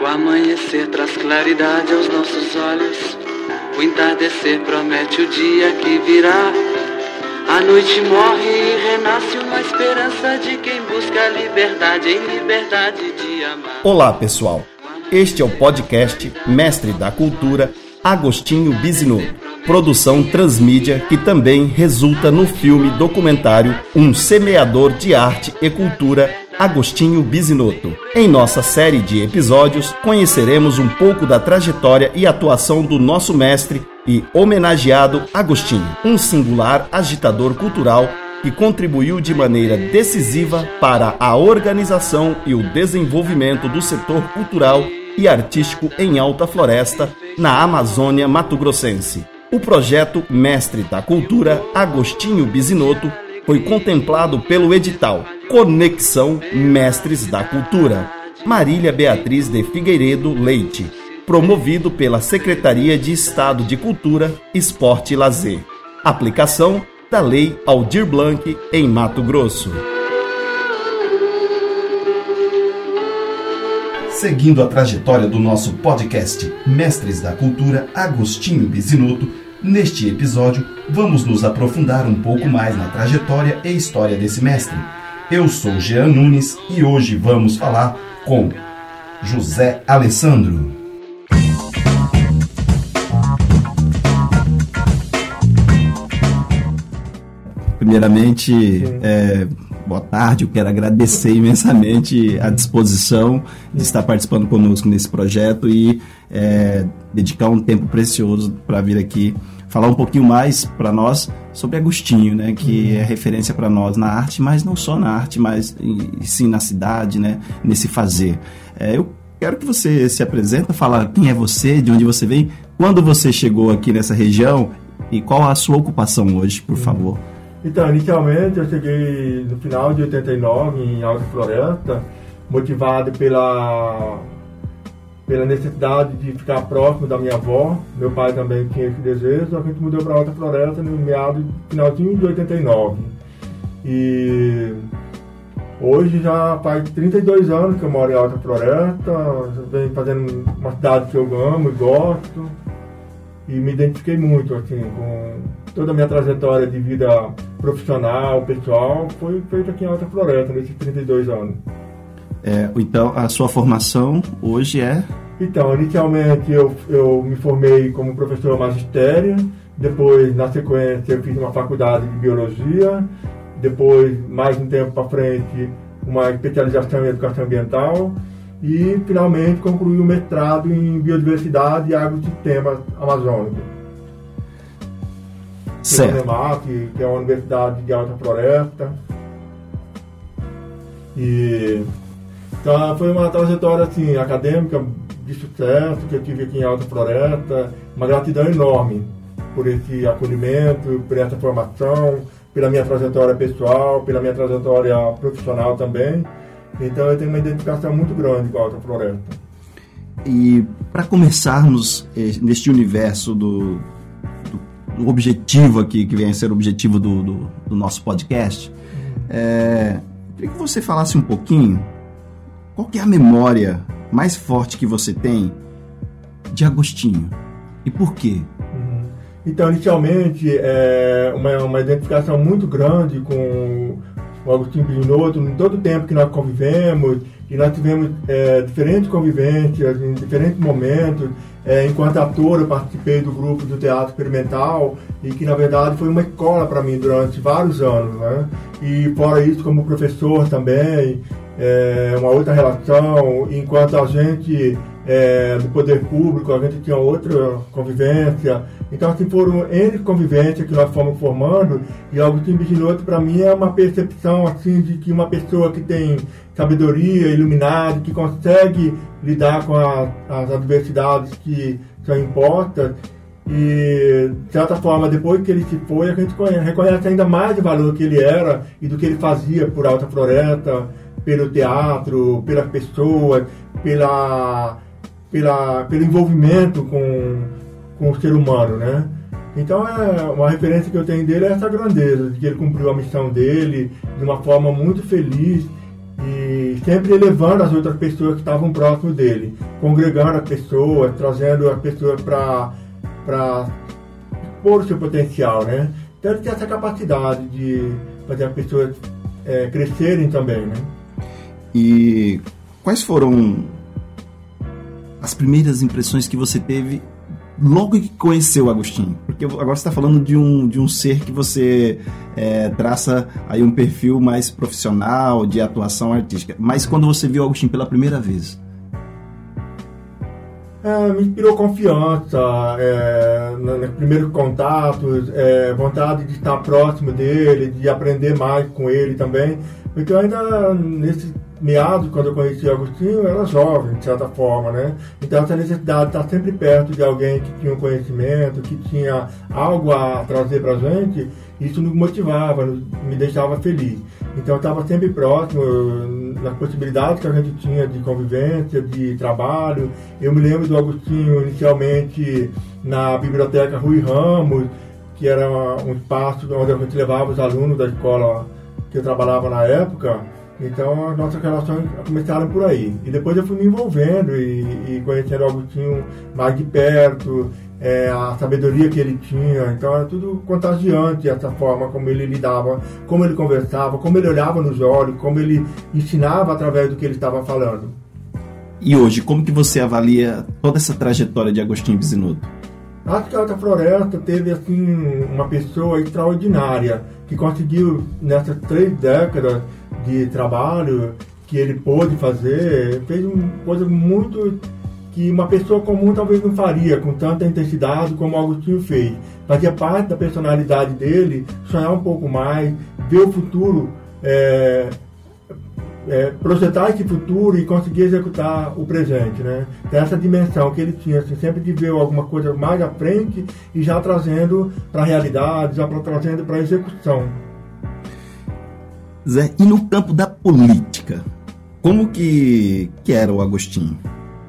O amanhecer traz claridade aos nossos olhos. O entardecer promete o dia que virá. A noite morre e renasce uma esperança de quem busca a liberdade em liberdade de amar. Olá, pessoal. Este é o podcast Mestre da Cultura, Agostinho Bisinotto. Produção transmídia que também resulta no filme documentário Um Semeador de Arte e Cultura Agostinho Bisinotto. Em nossa série de episódios, conheceremos um pouco da trajetória e atuação do nosso mestre e homenageado Agostinho, um singular agitador cultural que contribuiu de maneira decisiva para a organização e o desenvolvimento do setor cultural e artístico em Alta Floresta, na Amazônia Mato-Grossense. O projeto Mestre da Cultura Agostinho Bisinotto foi contemplado pelo edital Conexão Mestres da Cultura, Marília Beatriz de Figueiredo Leite, promovido pela Secretaria de Estado de Cultura, Esporte e Lazer. Aplicação da Lei Aldir Blanc em Mato Grosso. Seguindo a trajetória do nosso podcast Mestres da Cultura Agostinho Bisinotto, Neste episódio, vamos nos aprofundar um pouco mais na trajetória e história desse mestre. Eu sou Jean Nunes e hoje vamos falar com José Alessandro. Primeiramente, é, boa tarde. Eu quero agradecer imensamente a disposição de estar participando conosco nesse projeto e é, dedicar um tempo precioso para vir aqui falar um pouquinho mais para nós sobre Agostinho, né, que uhum. é referência para nós na arte, mas não só na arte, mas sim na cidade, né, nesse fazer. É, eu quero que você se apresenta, fala quem é você, de onde você vem, quando você chegou aqui nessa região e qual a sua ocupação hoje, por uhum. favor. Então, inicialmente eu cheguei no final de 89 em Alta Floresta, motivado pela pela necessidade de ficar próximo da minha avó. Meu pai também tinha esse desejo. A gente mudou para Alta Floresta no meado, finalzinho de 89. E hoje já faz 32 anos que eu moro em Alta Floresta. Venho fazendo uma cidade que eu amo e gosto. E me identifiquei muito assim, com toda a minha trajetória de vida profissional, pessoal, foi feita aqui em Alta Floresta, nesses 32 anos. É, então, a sua formação hoje é? Então, inicialmente eu, eu me formei como professor magistério, depois, na sequência, eu fiz uma faculdade de biologia, depois, mais um tempo para frente, uma especialização em educação ambiental e, finalmente, concluí o mestrado em biodiversidade e agrossistemas amazônicos. Certo. Que, que é uma universidade de alta floresta. E então foi uma trajetória assim, acadêmica de sucesso que eu tive aqui em Alta Floresta, uma gratidão enorme por esse acolhimento, por essa formação, pela minha trajetória pessoal, pela minha trajetória profissional também. Então eu tenho uma identificação muito grande com a Alta Floresta. E para começarmos eh, neste universo do, do, do, objetivo aqui, que vem a ser o objetivo do, do, do nosso podcast, é, queria que você falasse um pouquinho qual é a memória mais forte que você tem de Agostinho? E por quê? Uhum. Então, inicialmente, é uma, uma identificação muito grande com o Agostinho Pinotto, em todo o tempo que nós convivemos, e nós tivemos é, diferentes convivências em diferentes momentos. É, enquanto ator, eu participei do grupo do Teatro Experimental, e que, na verdade, foi uma escola para mim durante vários anos. Né? E, fora isso, como professor também, é, uma outra relação, enquanto a gente é, do poder público, a gente tinha outra convivência. Então, assim, foram N convivências que nós fomos formando, e Agostinho Biginotto, para mim, é uma percepção, assim, de que uma pessoa que tem sabedoria, iluminada, que consegue lidar com a, as adversidades que são impostas, e, de certa forma, depois que ele se foi, a gente conhece, reconhece ainda mais o valor que ele era e do que ele fazia por Alta Floresta, pelo teatro, pelas pessoas, pela, pela, pelo envolvimento com, com o ser humano, né? Então, é, uma referência que eu tenho dele é essa grandeza, de que ele cumpriu a missão dele de uma forma muito feliz e sempre elevando as outras pessoas que estavam próximo dele, congregando a pessoa, trazendo a pessoa para expor o seu potencial, né? Então ele tem essa capacidade de fazer as pessoas é, crescerem também, né? E quais foram as primeiras impressões que você teve logo que conheceu Agostinho? Porque agora você está falando de um, de um ser que você é, traça aí um perfil mais profissional, de atuação artística. Mas quando você viu Agostinho pela primeira vez? É, me inspirou confiança, é, nos primeiros contatos, é, vontade de estar próximo dele, de aprender mais com ele também. Porque eu ainda, nesse meados, quando eu conheci Agostinho, eu era jovem, de certa forma, né? Então, essa necessidade de estar sempre perto de alguém que tinha um conhecimento, que tinha algo a trazer para a gente, isso nos motivava, me deixava feliz. Então, eu estava sempre próximo nas possibilidades que a gente tinha de convivência, de trabalho. Eu me lembro do Agostinho, inicialmente, na Biblioteca Rui Ramos, que era um espaço onde a gente levava os alunos da escola que eu trabalhava na época, então as nossas relações começaram por aí. E depois eu fui me envolvendo e, e conhecendo o Agostinho mais de perto, é, a sabedoria que ele tinha. Então era tudo contagiante essa forma como ele lidava, como ele conversava, como ele olhava nos olhos, como ele ensinava através do que ele estava falando. E hoje, como que você avalia toda essa trajetória de Agostinho Bisinotto? Acho que a Alta Floresta teve assim uma pessoa extraordinária que conseguiu nessas três décadas de trabalho que ele pôde fazer, fez uma coisa muito que uma pessoa comum talvez não faria com tanta intensidade como Agostinho fez. Fazia parte da personalidade dele sonhar um pouco mais, ver o futuro, é, é, projetar esse futuro e conseguir executar o presente. Né? Tem essa dimensão que ele tinha, assim, sempre de ver alguma coisa mais à frente e já trazendo para a realidade, já trazendo para a execução. Zé, e no campo da política, como que, que era o Agostinho?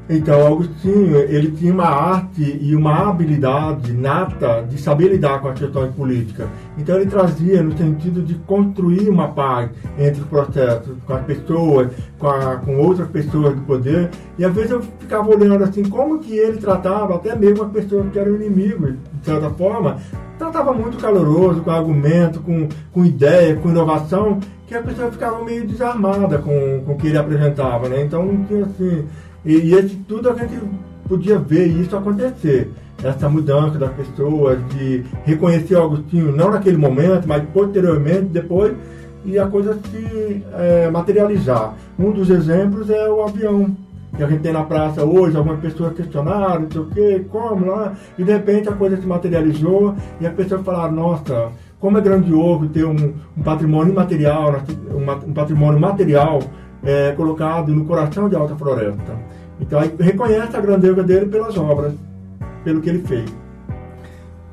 Então, Agostinho, ele tinha uma arte e uma habilidade nata de saber lidar com as questões políticas. Então, ele trazia no sentido de construir uma paz entre os processos, com as pessoas, com, a, com outras pessoas do poder. E às vezes eu ficava olhando assim, como que ele tratava até mesmo as pessoas que eram inimigos, de certa forma. Tratava muito caloroso, com argumento, com, com ideia, com inovação, que a pessoa ficava meio desarmada com, com o que ele apresentava, né? Então, não tinha assim e, e esse, tudo a gente podia ver isso acontecer. Essa mudança das pessoas, de reconhecer Agostinho, não naquele momento, mas posteriormente, depois, e a coisa se é, materializar. Um dos exemplos é o avião que a gente tem na praça hoje, algumas pessoas questionaram, não sei o quê, como lá, e de repente a coisa se materializou e as pessoas falaram, nossa, como é grandioso ter um, um patrimônio imaterial, um, um patrimônio material é, colocado no coração de Alta Floresta. Então reconhece a grandeza dele pelas obras, pelo que ele fez.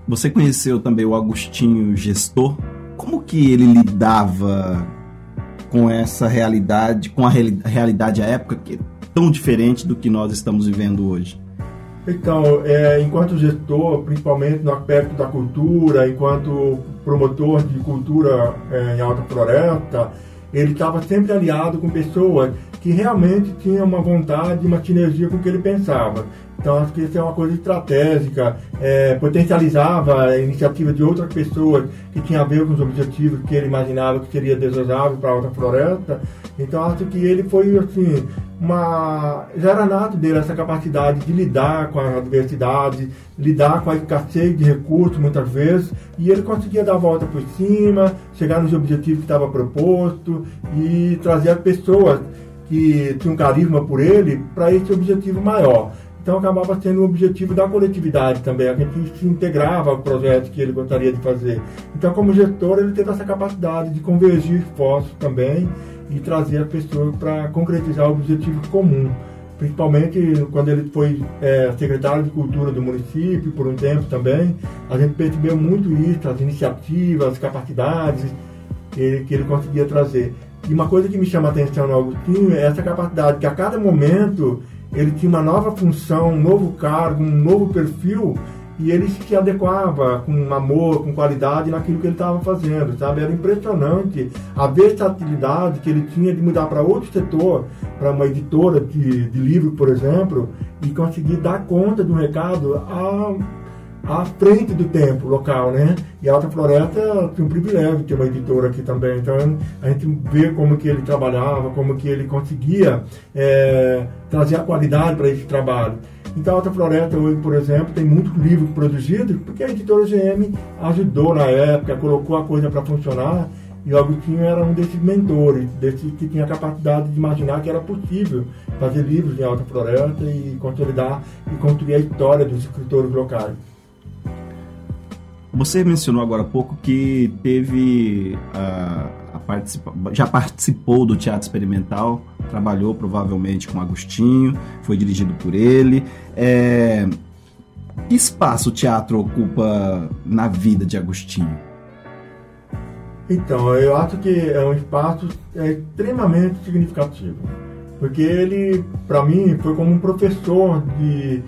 Você conheceu também o Agostinho Gestor? Como que ele lidava com essa realidade, com a realidade à época que é tão diferente do que nós estamos vivendo hoje? Então, é, enquanto gestor, principalmente no aspecto da cultura, enquanto promotor de cultura é, em Alta Floresta, ele estava sempre aliado com pessoas que realmente tinham uma vontade, uma sinergia com o que ele pensava. Então, acho que isso é uma coisa estratégica, é, potencializava a iniciativa de outras pessoas que tinham a ver com os objetivos que ele imaginava que seria desejável para a Alta Floresta. Então, acho que ele foi, assim, uma... já era nato dele essa capacidade de lidar com a adversidade, lidar com a escassez de recursos, muitas vezes, e ele conseguia dar a volta por cima, chegar nos objetivos que estava proposto e trazer as pessoas que tinham carisma por ele para esse objetivo maior. Então acabava sendo o objetivo da coletividade também, a gente se integrava ao projeto que ele gostaria de fazer. Então, como gestor, ele teve essa capacidade de convergir esforços também e trazer as pessoas para concretizar o objetivo comum. Principalmente quando ele foi é, secretário de Cultura do município por um tempo também, a gente percebeu muito isso, as iniciativas, as capacidades ele, que ele conseguia trazer. E uma coisa que me chama a atenção no Agostinho é essa capacidade que a cada momento ele tinha uma nova função, um novo cargo, um novo perfil e ele se adequava com amor, com qualidade naquilo que ele estava fazendo, sabe? Era impressionante a versatilidade que ele tinha de mudar para outro setor, para uma editora de, de livro, por exemplo, e conseguir dar conta do recado a à frente do tempo local, né? E a Alta Floresta tinha um privilégio de ter uma editora aqui também. Então a gente vê como que ele trabalhava, como que ele conseguia é, trazer a qualidade para esse trabalho. Então a Alta Floresta hoje, por exemplo, tem muitos livros produzidos porque a editora GM ajudou na época, colocou a coisa para funcionar. E o Agostinho era um desses mentores, desse que tinha a capacidade de imaginar que era possível fazer livros de Alta Floresta e consolidar e construir a história dos escritores locais. Você mencionou agora há pouco que teve a, a participa, já participou do teatro experimental, trabalhou provavelmente com Agostinho, foi dirigido por ele. É, que espaço o teatro ocupa na vida de Agostinho? Então, eu acho que é um espaço é, extremamente significativo, porque ele, para mim, foi como um professor de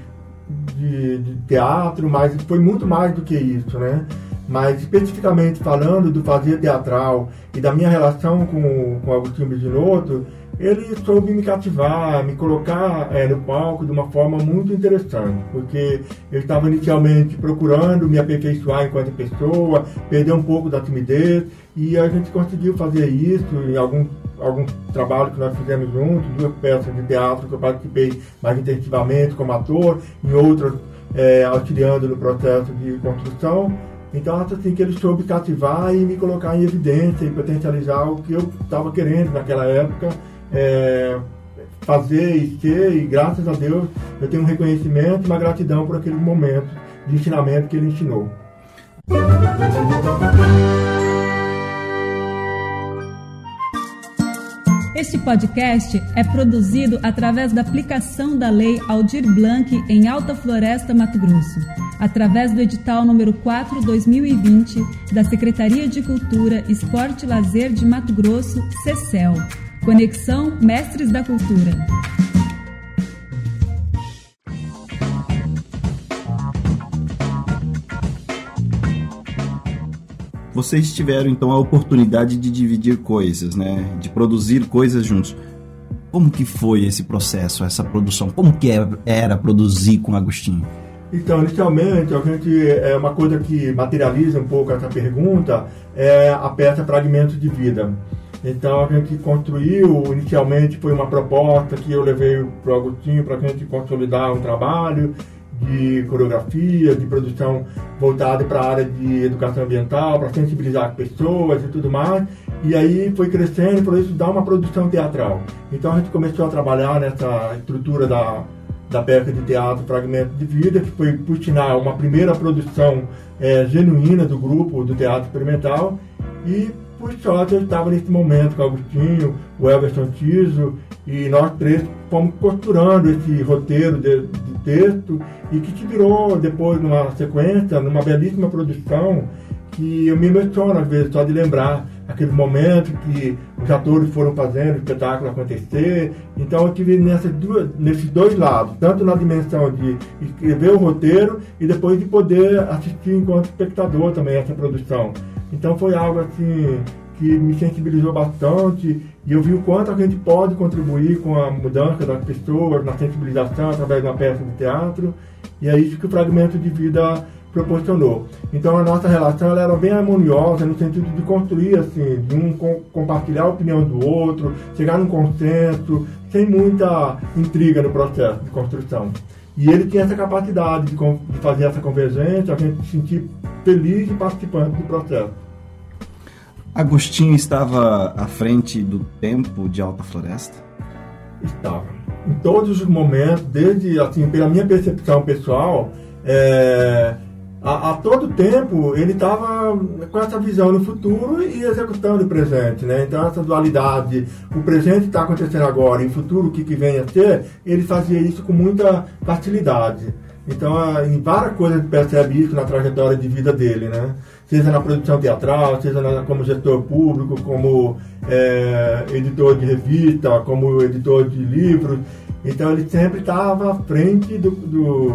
de, de, teatro, mas foi muito mais do que isso, né? Mas especificamente falando do fazer teatral e da minha relação com, com Agostinho Bidinotto, ele soube me cativar, me colocar é, no palco de uma forma muito interessante, porque eu estava inicialmente procurando me aperfeiçoar enquanto pessoa, perder um pouco da timidez, e a gente conseguiu fazer isso em algum, algum trabalho que nós fizemos juntos, duas peças de teatro que eu participei mais intensivamente como ator, em outras é, auxiliando no processo de construção. Então, assim, que ele soube cativar e me colocar em evidência e potencializar o que eu estava querendo naquela época é, fazer e ser, e graças a Deus eu tenho um reconhecimento e uma gratidão por aquele momento de ensinamento que ele ensinou. Este podcast é produzido através da aplicação da Lei Aldir Blanc em Alta Floresta, Mato Grosso, através do edital número 4/2020 da Secretaria de Cultura, Esporte e Lazer de Mato Grosso, CECEL. Conexão Mestres da Cultura. Vocês tiveram então a oportunidade de dividir coisas, né? De produzir coisas juntos. Como que foi esse processo, essa produção? Como que é, era produzir com Agostinho? Então, inicialmente, a gente, é uma coisa que materializa um pouco essa pergunta é a peça Fragmentos de Vida. Então a gente construiu, inicialmente foi uma proposta que eu levei para o Agostinho para a gente consolidar um trabalho de coreografia, de produção voltada para a área de educação ambiental, para sensibilizar pessoas e tudo mais. E aí foi crescendo por isso dá uma produção teatral. Então a gente começou a trabalhar nessa estrutura da, da peça de teatro Fragmento de Vida, que foi, por sinal, uma primeira produção é, genuína do grupo do teatro experimental. E por sorte, eu estava nesse momento com o Agostinho, o Everson Tiso, e nós três fomos costurando esse roteiro de texto e que se virou depois numa sequência, numa belíssima produção que eu me emociono às vezes só de lembrar aquele momento que os atores foram fazendo o espetáculo acontecer. Então eu tive nessas duas, nesses dois lados, tanto na dimensão de escrever o roteiro e depois de poder assistir enquanto espectador também essa produção. Então foi algo assim que me sensibilizou bastante e eu vi o quanto a gente pode contribuir com a mudança das pessoas, na sensibilização através de uma peça de teatro e é isso que o fragmento de vida proporcionou. Então a nossa relação ela era bem harmoniosa no sentido de construir assim, de um compartilhar a opinião do outro, chegar num consenso, sem muita intriga no processo de construção. E ele tinha essa capacidade de, de fazer essa convergência, a gente se sentir feliz e participante do processo. Agostinho estava à frente do tempo de Alta Floresta? Estava. Em todos os momentos, desde, assim, pela minha percepção pessoal, é, a, a, todo tempo ele estava com essa visão no futuro e executando o presente, né? Então essa dualidade, o presente está acontecendo agora e o futuro o que, que vem a ser, ele fazia isso com muita facilidade. Então, em várias coisas gente percebe isso na trajetória de vida dele, né? Seja na produção teatral, seja na, como gestor público, como é, editor de revista, como editor de livros. Então ele sempre estava à frente do, do,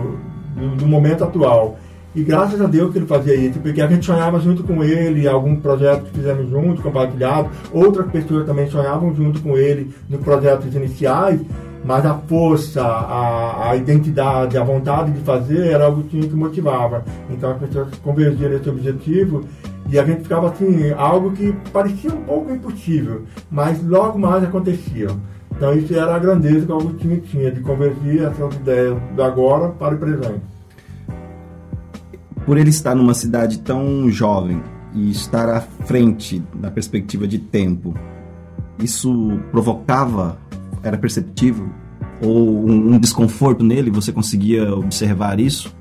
do, do, momento atual. E graças a Deus que ele fazia isso, porque a gente sonhava junto com ele, algum projeto que fizemos juntos, compartilhado, outras pessoas também sonhavam junto com ele nos projetos iniciais, mas a força, a, a identidade, a vontade de fazer era algo que motivava. Então as pessoas convergiam nesse objetivo e a gente ficava assim, algo que parecia um pouco impossível, mas logo mais acontecia. Então isso era a grandeza que o Agostinho tinha, de convergir essas ideias do agora para o presente por ele estar numa cidade tão jovem e estar à frente da perspectiva de tempo, isso provocava, era perceptível? Ou um, um desconforto nele? Você conseguia observar isso?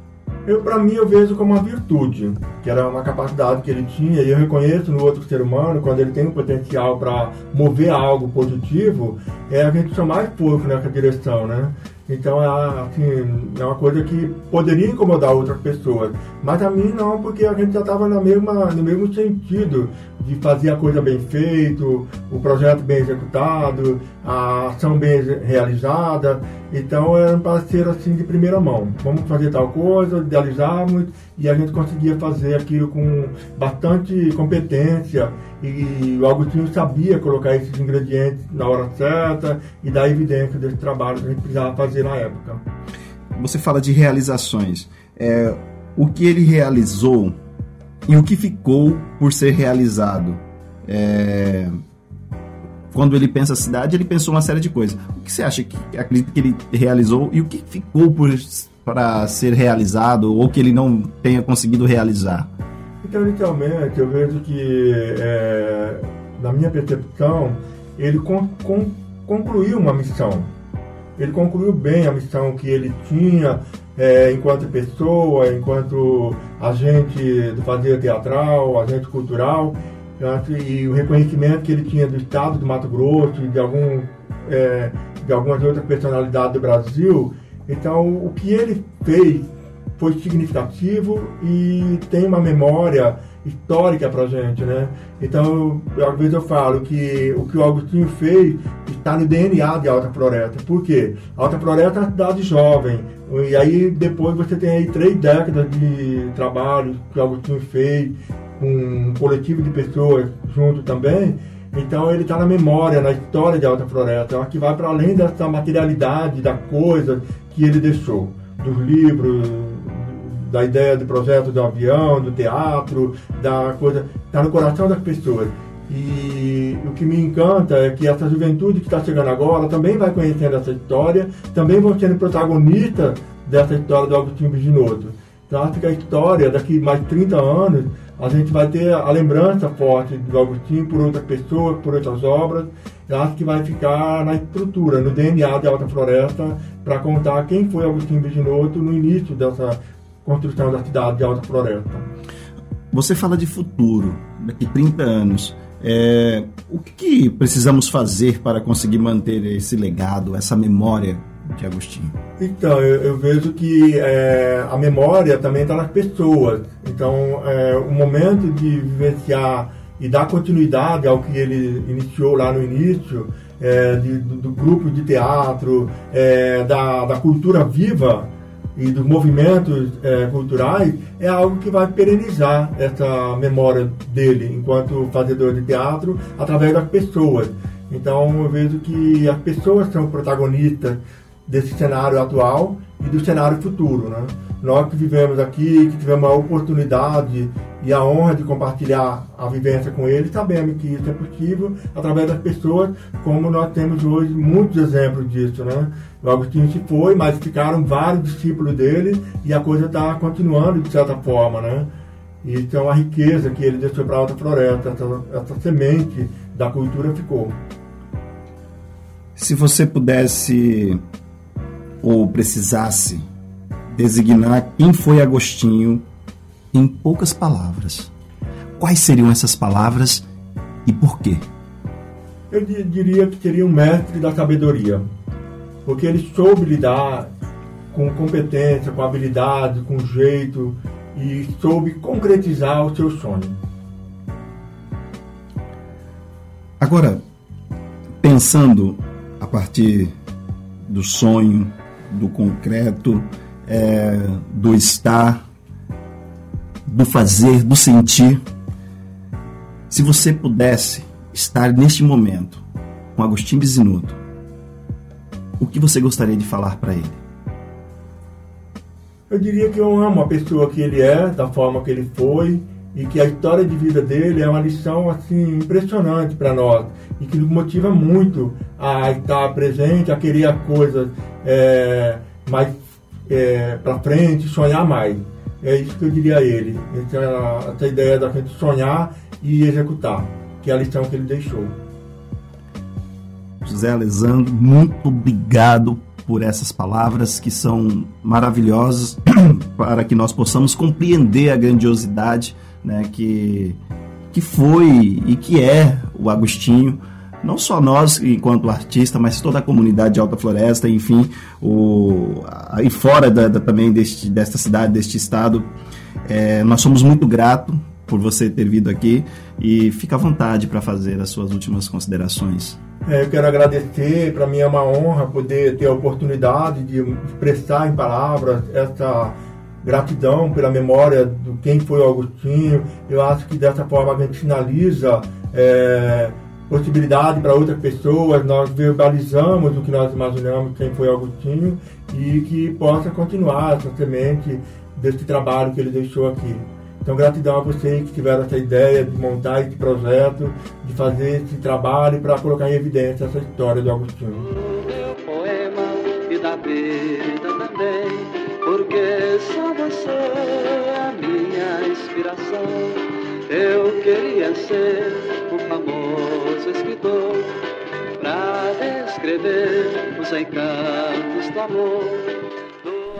Eu, para mim, eu vejo como uma virtude, que era uma capacidade que ele tinha, e eu reconheço no outro ser humano, quando ele tem um potencial para mover algo positivo, é a gente chamar mais pouco nessa direção, né? Então, é, assim, é uma coisa que poderia incomodar outras pessoas. Mas a mim não, porque a gente já estava no mesmo sentido de fazer a coisa bem feita, o projeto bem executado, a ação bem realizada. Então, era um parceiro assim de primeira mão. Vamos fazer tal coisa, idealizarmos e a gente conseguia fazer aquilo com bastante competência e o Agostinho sabia colocar esses ingredientes na hora certa e dar evidência desse trabalho que a gente precisava fazer na época. Você fala de realizações. É, o que ele realizou e o que ficou por ser realizado? É, quando ele pensa cidade, ele pensou uma série de coisas. O que você acha que acredita que ele realizou e o que ficou por para ser realizado ou que ele não tenha conseguido realizar? Então, inicialmente, eu vejo que, é, na minha percepção, ele con con concluiu uma missão. Ele concluiu bem a missão que ele tinha é, enquanto pessoa, enquanto agente do fazer teatral, agente cultural, e o reconhecimento que ele tinha do Estado do Mato Grosso de, algum, é, de algumas outras personalidades do Brasil, então, o que ele fez foi significativo e tem uma memória histórica para gente, né? Então, às vezes eu falo que o que o Agostinho fez está no DNA de Alta Floresta. Por quê? Alta Floresta é uma cidade jovem. E aí, depois você tem aí três décadas de trabalho que o Agostinho fez, com um coletivo de pessoas junto também. Então ele está na memória, na história de Alta Floresta. Eu que vai para além dessa materialidade da coisa que ele deixou, dos livros, da ideia do projeto do avião, do teatro, da coisa, está no coração das pessoas. E o que me encanta é que essa juventude que está chegando agora também vai conhecendo essa história, também vão sendo protagonistas dessa história do Agostinho Viginoto. Acho que a história, daqui mais 30 anos, a gente vai ter a lembrança forte do Agostinho por outras pessoas, por outras obras. Eu acho que vai ficar na estrutura, no DNA de Alta Floresta, para contar quem foi Agostinho Viginoto no início dessa construção da cidade de Alta Floresta. Você fala de futuro, daqui 30 anos. É, o que precisamos fazer para conseguir manter esse legado, essa memória de Agostinho? Então, eu, eu vejo que é, a memória também está nas pessoas. Então, é, o momento de vivenciar e dar continuidade ao que ele iniciou lá no início, é, de, do, do, grupo de teatro, é, da, da cultura viva e dos movimentos é, culturais, é algo que vai perenizar essa memória dele enquanto fazedor de teatro através das pessoas. Então eu vejo que as pessoas são protagonistas desse cenário atual e do cenário futuro. Né? Nós que vivemos aqui, que tivemos a oportunidade e a honra de compartilhar a vivência com ele, sabemos que isso é possível através das pessoas, como nós temos hoje muitos exemplos disso. Né? O Agostinho se foi, mas ficaram vários discípulos dele e a coisa está continuando de certa forma. Né? Então a riqueza que ele deixou para a Alta Floresta, essa, essa semente da cultura ficou. Se você pudesse ou precisasse designar quem foi Agostinho em poucas palavras, quais seriam essas palavras e por quê? Eu diria que seria um mestre da sabedoria, porque ele soube lidar com competência, com habilidade, com jeito e soube concretizar o seu sonho. Agora, pensando a partir do sonho, do concreto, é, do estar. do fazer, do sentir. Se você pudesse estar neste momento com Agostinho Bizinuto, o que você gostaria de falar para ele? Eu diria que eu amo a pessoa que ele é, da forma que ele foi, e que a história de vida dele é uma lição assim impressionante para nós e que nos motiva muito a estar presente, a querer coisas é, mais é, para frente, sonhar mais. É isso que eu diria a ele. Essa, essa ideia da gente sonhar e executar, que é a lição que ele deixou. José Alessandro, muito obrigado por essas palavras que são maravilhosas para que nós possamos compreender a grandiosidade né, que, que foi e que é o Agostinho. Não só nós, enquanto artista, mas toda a comunidade de Alta Floresta, enfim, o, aí fora da, da, também deste, desta cidade, deste estado. É, nós somos muito gratos por você ter vindo aqui e fica à vontade para fazer as suas últimas considerações. É, eu quero agradecer, para mim é uma honra poder ter a oportunidade de expressar em palavras essa gratidão pela memória do quem foi o Agostinho. Eu acho que dessa forma a gente finaliza é, possibilidade para outras pessoas, nós verbalizamos o que nós imaginamos quem foi Agostinho e que possa continuar essa semente desse trabalho que ele deixou aqui. Então, gratidão a vocês que tiveram essa ideia de montar esse projeto, de fazer esse trabalho para colocar em evidência essa história do Agostinho. Da vida também, porque só você é a minha inspiração. Eu queria ser escritor para descrever os encantos do amor.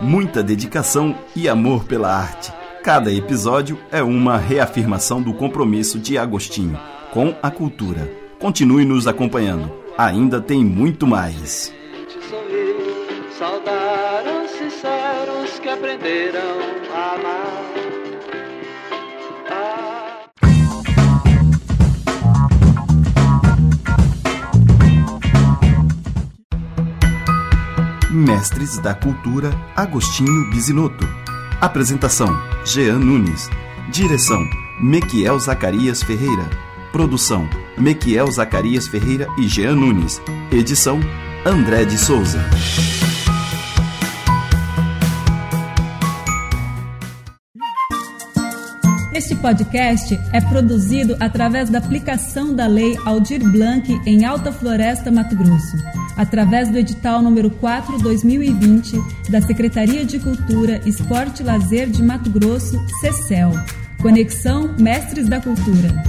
Muita dedicação e amor pela arte Cada episódio é uma reafirmação do compromisso de Agostinho com a cultura. Continue nos acompanhando, ainda tem muito mais. Saudaram sinceros que aprenderam a amar. Mestres da Cultura Agostinho Bisinotto Apresentação: Jean Nunes. Direção: Mequiel Zacarias Ferreira. Produção: Mequiel Zacarias Ferreira e Jean Nunes. Edição: André de Souza. Este podcast é produzido através da aplicação da Lei Aldir Blanc em Alta Floresta, Mato Grosso através do edital número 4/2020 da Secretaria de Cultura, Esporte e Lazer de Mato Grosso, CECEL. Conexão Mestres da Cultura.